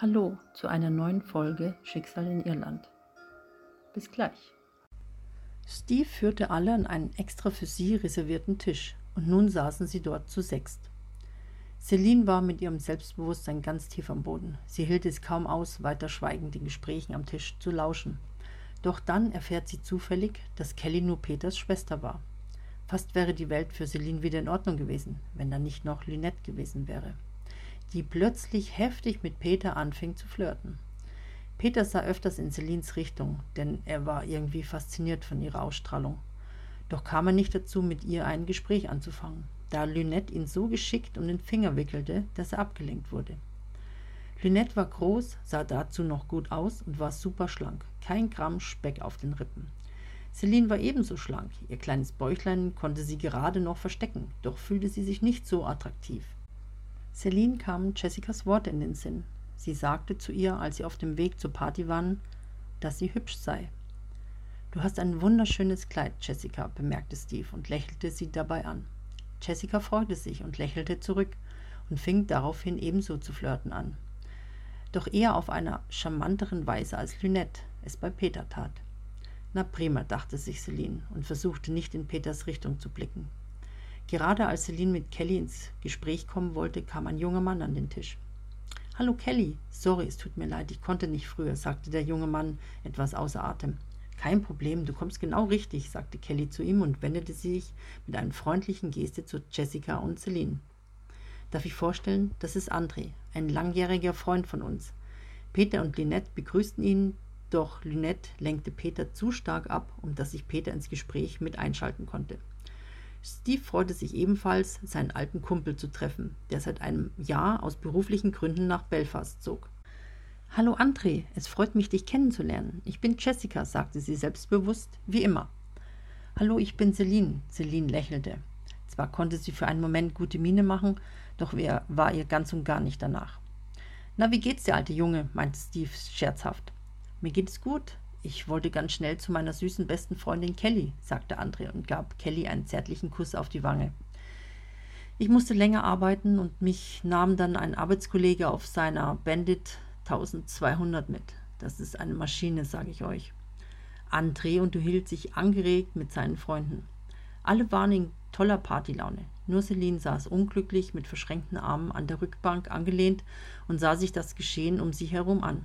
Hallo zu einer neuen Folge Schicksal in Irland. Bis gleich. Steve führte alle an einen extra für sie reservierten Tisch und nun saßen sie dort zu sechst. Celine war mit ihrem Selbstbewusstsein ganz tief am Boden. Sie hielt es kaum aus, weiter schweigend den Gesprächen am Tisch zu lauschen. Doch dann erfährt sie zufällig, dass Kelly nur Peters Schwester war. Fast wäre die Welt für Celine wieder in Ordnung gewesen, wenn da nicht noch Lynette gewesen wäre die plötzlich heftig mit Peter anfing zu flirten. Peter sah öfters in Celines Richtung, denn er war irgendwie fasziniert von ihrer Ausstrahlung. Doch kam er nicht dazu, mit ihr ein Gespräch anzufangen, da Lynette ihn so geschickt um den Finger wickelte, dass er abgelenkt wurde. Lynette war groß, sah dazu noch gut aus und war super schlank, kein Gramm Speck auf den Rippen. Celine war ebenso schlank, ihr kleines Bäuchlein konnte sie gerade noch verstecken, doch fühlte sie sich nicht so attraktiv. Celine kam Jessicas Worte in den Sinn. Sie sagte zu ihr, als sie auf dem Weg zur Party waren, dass sie hübsch sei. Du hast ein wunderschönes Kleid, Jessica, bemerkte Steve und lächelte sie dabei an. Jessica freute sich und lächelte zurück und fing daraufhin ebenso zu flirten an. Doch eher auf einer charmanteren Weise als Lynette es bei Peter tat. Na prima, dachte sich Celine und versuchte nicht in Peters Richtung zu blicken. Gerade als Celine mit Kelly ins Gespräch kommen wollte, kam ein junger Mann an den Tisch. Hallo Kelly, sorry, es tut mir leid, ich konnte nicht früher, sagte der junge Mann etwas außer Atem. Kein Problem, du kommst genau richtig, sagte Kelly zu ihm und wendete sich mit einer freundlichen Geste zu Jessica und Celine. Darf ich vorstellen, das ist André, ein langjähriger Freund von uns. Peter und Lynette begrüßten ihn, doch Lynette lenkte Peter zu stark ab, um dass sich Peter ins Gespräch mit einschalten konnte. Steve freute sich ebenfalls, seinen alten Kumpel zu treffen, der seit einem Jahr aus beruflichen Gründen nach Belfast zog. Hallo André, es freut mich, dich kennenzulernen. Ich bin Jessica, sagte sie selbstbewusst, wie immer. Hallo, ich bin Celine. Celine lächelte. Zwar konnte sie für einen Moment gute Miene machen, doch wer war ihr ganz und gar nicht danach. Na, wie geht's dir, alte Junge? meinte Steve scherzhaft. Mir geht es gut. Ich wollte ganz schnell zu meiner süßen besten Freundin Kelly, sagte André und gab Kelly einen zärtlichen Kuss auf die Wange. Ich musste länger arbeiten und mich nahm dann ein Arbeitskollege auf seiner Bandit 1200 mit. Das ist eine Maschine, sage ich euch. André unterhielt sich angeregt mit seinen Freunden. Alle waren in toller Partylaune. Nur Celine saß unglücklich mit verschränkten Armen an der Rückbank angelehnt und sah sich das Geschehen um sie herum an.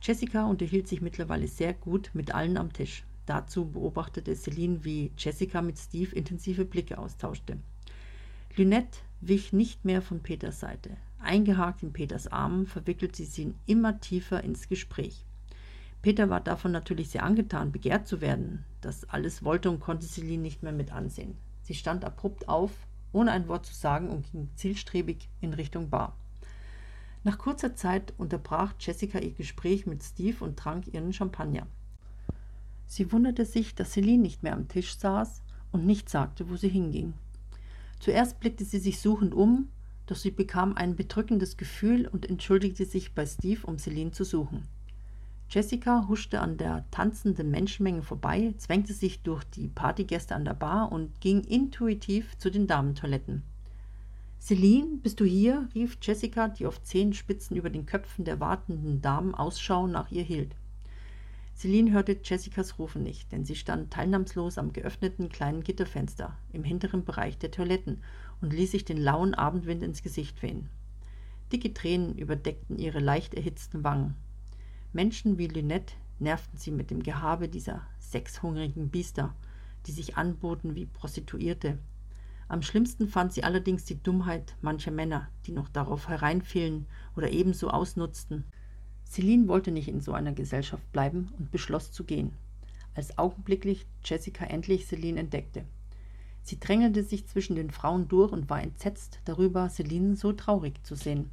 Jessica unterhielt sich mittlerweile sehr gut mit allen am Tisch. Dazu beobachtete Celine, wie Jessica mit Steve intensive Blicke austauschte. Lynette wich nicht mehr von Peters Seite. Eingehakt in Peters Armen verwickelte sie ihn immer tiefer ins Gespräch. Peter war davon natürlich sehr angetan, begehrt zu werden. Das alles wollte und konnte Celine nicht mehr mit ansehen. Sie stand abrupt auf, ohne ein Wort zu sagen und ging zielstrebig in Richtung Bar. Nach kurzer Zeit unterbrach Jessica ihr Gespräch mit Steve und trank ihren Champagner. Sie wunderte sich, dass Celine nicht mehr am Tisch saß und nicht sagte, wo sie hinging. Zuerst blickte sie sich suchend um, doch sie bekam ein bedrückendes Gefühl und entschuldigte sich bei Steve, um Celine zu suchen. Jessica huschte an der tanzenden Menschenmenge vorbei, zwängte sich durch die Partygäste an der Bar und ging intuitiv zu den Damentoiletten. Celine, bist du hier? rief Jessica, die auf zehn Spitzen über den Köpfen der wartenden Damen Ausschau nach ihr hielt. Celine hörte Jessicas Rufen nicht, denn sie stand teilnahmslos am geöffneten kleinen Gitterfenster im hinteren Bereich der Toiletten und ließ sich den lauen Abendwind ins Gesicht wehen. Dicke Tränen überdeckten ihre leicht erhitzten Wangen. Menschen wie Lynette nervten sie mit dem Gehabe dieser sexhungrigen Biester, die sich anboten wie Prostituierte am schlimmsten fand sie allerdings die Dummheit mancher Männer, die noch darauf hereinfielen oder ebenso ausnutzten. Celine wollte nicht in so einer Gesellschaft bleiben und beschloss zu gehen, als augenblicklich Jessica endlich Celine entdeckte. Sie drängelte sich zwischen den Frauen durch und war entsetzt darüber, Celine so traurig zu sehen.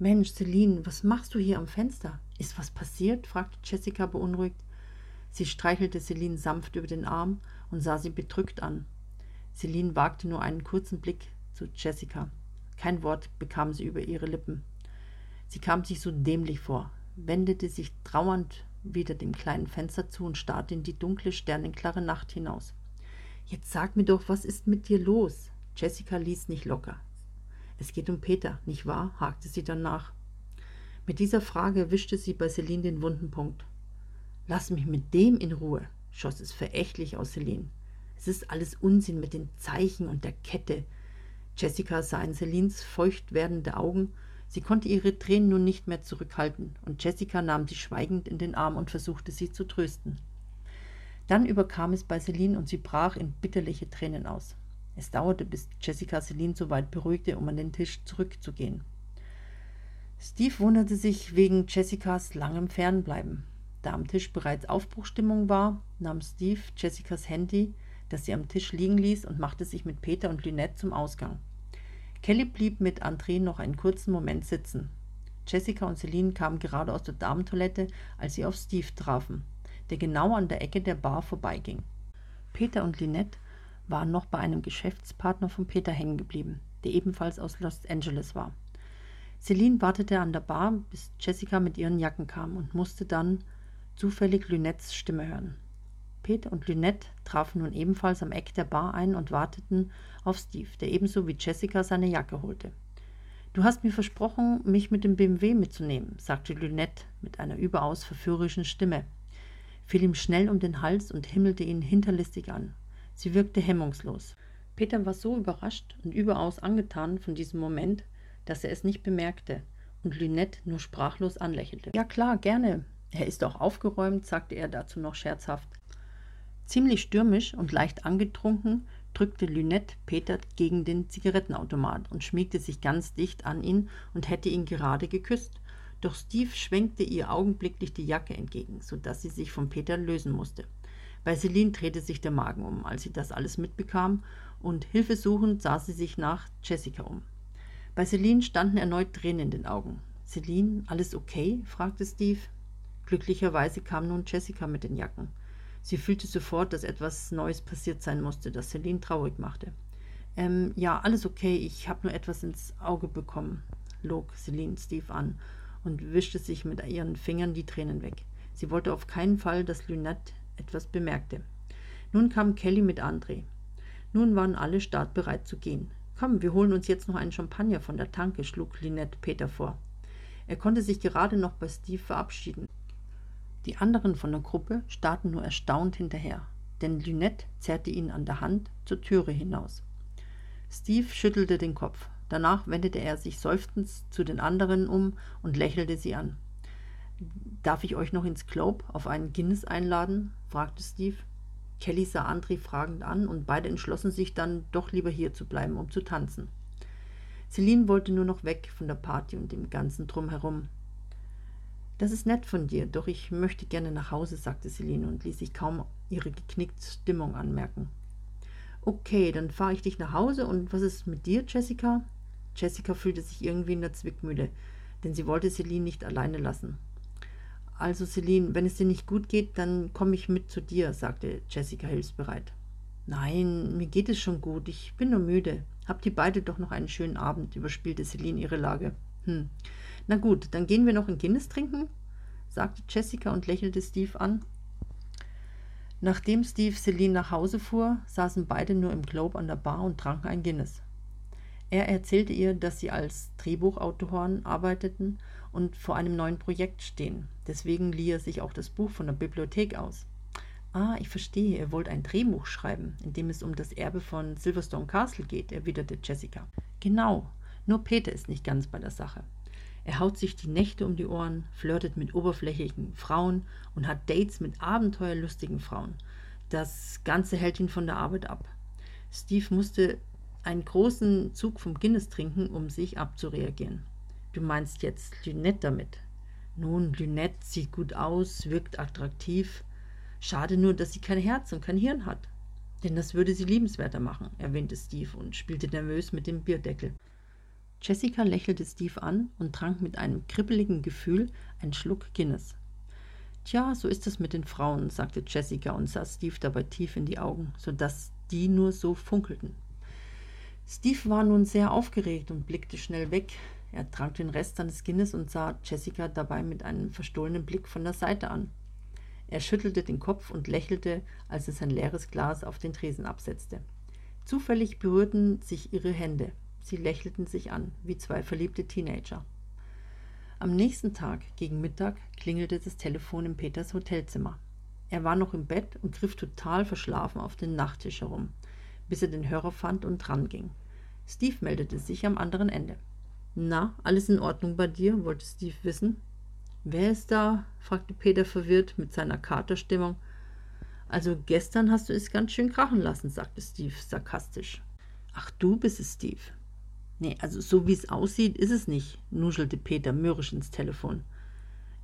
Mensch, Celine, was machst du hier am Fenster? Ist was passiert? fragte Jessica beunruhigt. Sie streichelte Celine sanft über den Arm und sah sie bedrückt an. Celine wagte nur einen kurzen Blick zu Jessica. Kein Wort bekam sie über ihre Lippen. Sie kam sich so dämlich vor, wendete sich trauernd wieder dem kleinen Fenster zu und starrte in die dunkle, sternenklare Nacht hinaus. Jetzt sag mir doch, was ist mit dir los? Jessica ließ nicht locker. Es geht um Peter, nicht wahr? hakte sie danach. Mit dieser Frage wischte sie bei Celine den wunden Punkt. Lass mich mit dem in Ruhe, schoss es verächtlich aus Celine. Es ist alles Unsinn mit den Zeichen und der Kette. Jessica sah in Celines feucht werdende Augen. Sie konnte ihre Tränen nun nicht mehr zurückhalten, und Jessica nahm sie schweigend in den Arm und versuchte sie zu trösten. Dann überkam es bei Celine und sie brach in bitterliche Tränen aus. Es dauerte, bis Jessica Celine so weit beruhigte, um an den Tisch zurückzugehen. Steve wunderte sich wegen Jessicas langem Fernbleiben. Da am Tisch bereits Aufbruchstimmung war, nahm Steve Jessicas Handy, das sie am Tisch liegen ließ, und machte sich mit Peter und Lynette zum Ausgang. Kelly blieb mit André noch einen kurzen Moment sitzen. Jessica und Celine kamen gerade aus der Damentoilette, als sie auf Steve trafen, der genau an der Ecke der Bar vorbeiging. Peter und Lynette waren noch bei einem Geschäftspartner von Peter hängen geblieben, der ebenfalls aus Los Angeles war. Celine wartete an der Bar, bis Jessica mit ihren Jacken kam und musste dann zufällig Lynettes Stimme hören. Peter und Lynette trafen nun ebenfalls am Eck der Bar ein und warteten auf Steve, der ebenso wie Jessica seine Jacke holte. Du hast mir versprochen, mich mit dem BMW mitzunehmen, sagte Lynette mit einer überaus verführerischen Stimme, fiel ihm schnell um den Hals und himmelte ihn hinterlistig an. Sie wirkte hemmungslos. Peter war so überrascht und überaus angetan von diesem Moment, dass er es nicht bemerkte und Lynette nur sprachlos anlächelte. Ja klar, gerne. Er ist auch aufgeräumt, sagte er dazu noch scherzhaft. Ziemlich stürmisch und leicht angetrunken drückte Lynette Peter gegen den Zigarettenautomat und schmiegte sich ganz dicht an ihn und hätte ihn gerade geküsst. Doch Steve schwenkte ihr augenblicklich die Jacke entgegen, so dass sie sich von Peter lösen musste. Bei Celine drehte sich der Magen um, als sie das alles mitbekam, und hilfesuchend sah sie sich nach Jessica um. Bei Celine standen erneut Tränen in den Augen. Celine, alles okay? fragte Steve. Glücklicherweise kam nun Jessica mit den Jacken. Sie fühlte sofort, dass etwas Neues passiert sein musste, das Celine traurig machte. Ähm, ja, alles okay, ich habe nur etwas ins Auge bekommen, log Celine Steve an und wischte sich mit ihren Fingern die Tränen weg. Sie wollte auf keinen Fall, dass Lynette etwas bemerkte. Nun kam Kelly mit André. Nun waren alle startbereit zu gehen. Komm, wir holen uns jetzt noch einen Champagner von der Tanke, schlug Lynette Peter vor. Er konnte sich gerade noch bei Steve verabschieden, die anderen von der Gruppe starrten nur erstaunt hinterher, denn Lynette zerrte ihn an der Hand zur Türe hinaus. Steve schüttelte den Kopf. Danach wendete er sich seufzend zu den anderen um und lächelte sie an. Darf ich euch noch ins Club auf einen Guinness einladen? fragte Steve. Kelly sah André fragend an und beide entschlossen sich dann, doch lieber hier zu bleiben, um zu tanzen. Celine wollte nur noch weg von der Party und dem ganzen Drumherum. Das ist nett von dir, doch ich möchte gerne nach Hause, sagte Celine und ließ sich kaum ihre geknickte Stimmung anmerken. Okay, dann fahre ich dich nach Hause und was ist mit dir, Jessica? Jessica fühlte sich irgendwie in der Zwickmühle, denn sie wollte Celine nicht alleine lassen. Also, Celine, wenn es dir nicht gut geht, dann komme ich mit zu dir, sagte Jessica hilfsbereit. Nein, mir geht es schon gut, ich bin nur müde. Habt ihr beide doch noch einen schönen Abend, überspielte Celine ihre Lage. Hm. Na gut, dann gehen wir noch ein Guinness trinken, sagte Jessica und lächelte Steve an. Nachdem Steve Celine nach Hause fuhr, saßen beide nur im Globe an der Bar und tranken ein Guinness. Er erzählte ihr, dass sie als Drehbuchautoren arbeiteten und vor einem neuen Projekt stehen. Deswegen lieh er sich auch das Buch von der Bibliothek aus. Ah, ich verstehe, ihr wollt ein Drehbuch schreiben, in dem es um das Erbe von Silverstone Castle geht, erwiderte Jessica. Genau, nur Peter ist nicht ganz bei der Sache. Er haut sich die Nächte um die Ohren, flirtet mit oberflächlichen Frauen und hat Dates mit abenteuerlustigen Frauen. Das Ganze hält ihn von der Arbeit ab. Steve musste einen großen Zug vom Guinness trinken, um sich abzureagieren. Du meinst jetzt Lynette damit? Nun, Lynette sieht gut aus, wirkt attraktiv. Schade nur, dass sie kein Herz und kein Hirn hat. Denn das würde sie liebenswerter machen, erwähnte Steve und spielte nervös mit dem Bierdeckel. Jessica lächelte Steve an und trank mit einem kribbeligen Gefühl einen Schluck Guinness. Tja, so ist es mit den Frauen, sagte Jessica und sah Steve dabei tief in die Augen, so dass die nur so funkelten. Steve war nun sehr aufgeregt und blickte schnell weg. Er trank den Rest seines Guinness und sah Jessica dabei mit einem verstohlenen Blick von der Seite an. Er schüttelte den Kopf und lächelte, als er sein leeres Glas auf den Tresen absetzte. Zufällig berührten sich ihre Hände. Sie lächelten sich an, wie zwei verliebte Teenager. Am nächsten Tag gegen Mittag klingelte das Telefon in Peters Hotelzimmer. Er war noch im Bett und griff total verschlafen auf den Nachttisch herum, bis er den Hörer fand und dranging. Steve meldete sich am anderen Ende. Na, alles in Ordnung bei dir? wollte Steve wissen. Wer ist da? fragte Peter verwirrt mit seiner Katerstimmung. Also gestern hast du es ganz schön krachen lassen, sagte Steve sarkastisch. Ach, du bist es, Steve. Nee, also so wie es aussieht, ist es nicht, nuschelte Peter mürrisch ins Telefon.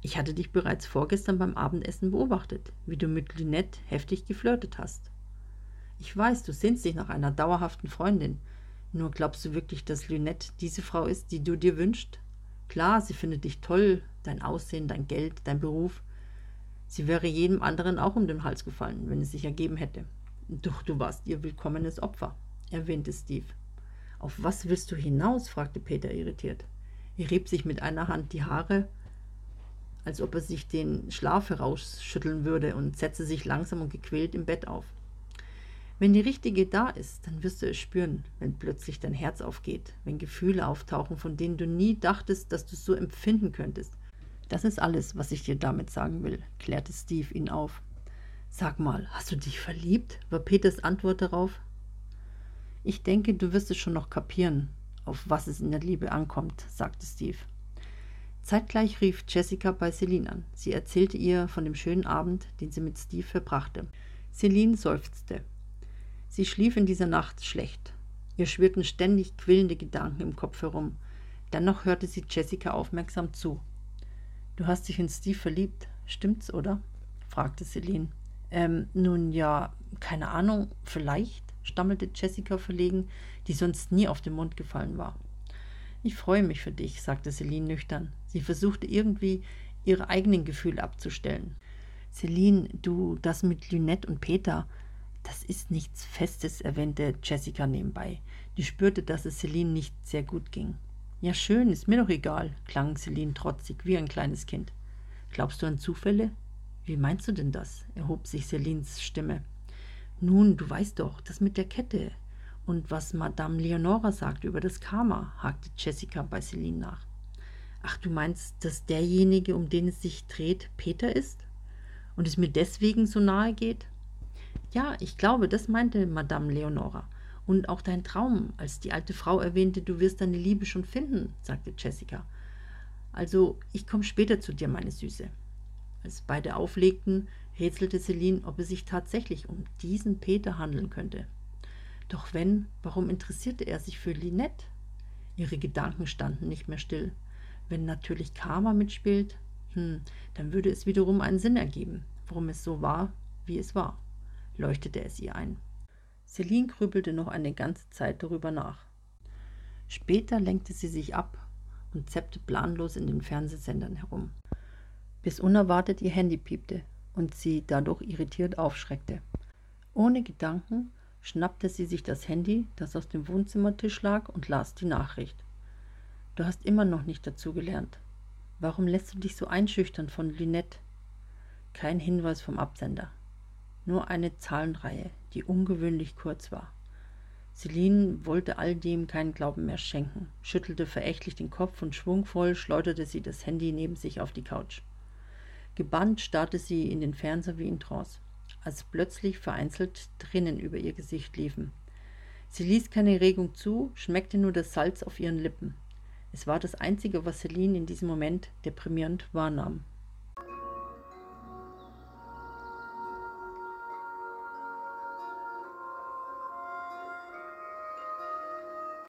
Ich hatte dich bereits vorgestern beim Abendessen beobachtet, wie du mit Lynette heftig geflirtet hast. Ich weiß, du sehnst dich nach einer dauerhaften Freundin. Nur glaubst du wirklich, dass Lynette diese Frau ist, die du dir wünschst? Klar, sie findet dich toll, dein Aussehen, dein Geld, dein Beruf. Sie wäre jedem anderen auch um den Hals gefallen, wenn es sich ergeben hätte. Doch du warst ihr willkommenes Opfer, erwähnte Steve. Auf was willst du hinaus? fragte Peter irritiert. Er rieb sich mit einer Hand die Haare, als ob er sich den Schlaf herausschütteln würde, und setzte sich langsam und gequält im Bett auf. Wenn die richtige da ist, dann wirst du es spüren, wenn plötzlich dein Herz aufgeht, wenn Gefühle auftauchen, von denen du nie dachtest, dass du so empfinden könntest. Das ist alles, was ich dir damit sagen will, klärte Steve ihn auf. Sag mal, hast du dich verliebt? war Peters Antwort darauf. Ich denke, du wirst es schon noch kapieren, auf was es in der Liebe ankommt, sagte Steve. Zeitgleich rief Jessica bei Celine an. Sie erzählte ihr von dem schönen Abend, den sie mit Steve verbrachte. Celine seufzte. Sie schlief in dieser Nacht schlecht. Ihr schwirrten ständig quillende Gedanken im Kopf herum. Dennoch hörte sie Jessica aufmerksam zu. Du hast dich in Steve verliebt, stimmt's, oder? fragte Celine. Ähm, nun ja, keine Ahnung, vielleicht stammelte Jessica verlegen, die sonst nie auf den Mund gefallen war. Ich freue mich für dich, sagte Celine nüchtern. Sie versuchte irgendwie, ihre eigenen Gefühle abzustellen. Celine, du, das mit Lynette und Peter, das ist nichts Festes, erwähnte Jessica nebenbei. Die spürte, dass es Celine nicht sehr gut ging. Ja, schön, ist mir doch egal, klang Celine trotzig wie ein kleines Kind. Glaubst du an Zufälle? Wie meinst du denn das? erhob sich Celines Stimme. Nun, du weißt doch, das mit der Kette. Und was Madame Leonora sagt über das Karma, hakte Jessica bei Celine nach. Ach, du meinst, dass derjenige, um den es sich dreht, Peter ist? Und es mir deswegen so nahe geht? Ja, ich glaube, das meinte Madame Leonora. Und auch dein Traum, als die alte Frau erwähnte, du wirst deine Liebe schon finden, sagte Jessica. Also, ich komme später zu dir, meine Süße. Als beide auflegten, rätselte Celine, ob es sich tatsächlich um diesen Peter handeln könnte. Doch wenn, warum interessierte er sich für Linette? Ihre Gedanken standen nicht mehr still. Wenn natürlich Karma mitspielt, hm, dann würde es wiederum einen Sinn ergeben, warum es so war, wie es war, leuchtete es ihr ein. Celine grübelte noch eine ganze Zeit darüber nach. Später lenkte sie sich ab und zeppte planlos in den Fernsehsendern herum, bis unerwartet ihr Handy piepte und sie dadurch irritiert aufschreckte. Ohne Gedanken schnappte sie sich das Handy, das auf dem Wohnzimmertisch lag, und las die Nachricht. Du hast immer noch nicht dazugelernt. Warum lässt du dich so einschüchtern von Lynette? Kein Hinweis vom Absender. Nur eine Zahlenreihe, die ungewöhnlich kurz war. Celine wollte all dem keinen Glauben mehr schenken, schüttelte verächtlich den Kopf und schwungvoll schleuderte sie das Handy neben sich auf die Couch. Gebannt starrte sie in den Fernseher wie in Trance, als plötzlich vereinzelt Tränen über ihr Gesicht liefen. Sie ließ keine Regung zu, schmeckte nur das Salz auf ihren Lippen. Es war das Einzige, was Celine in diesem Moment deprimierend wahrnahm.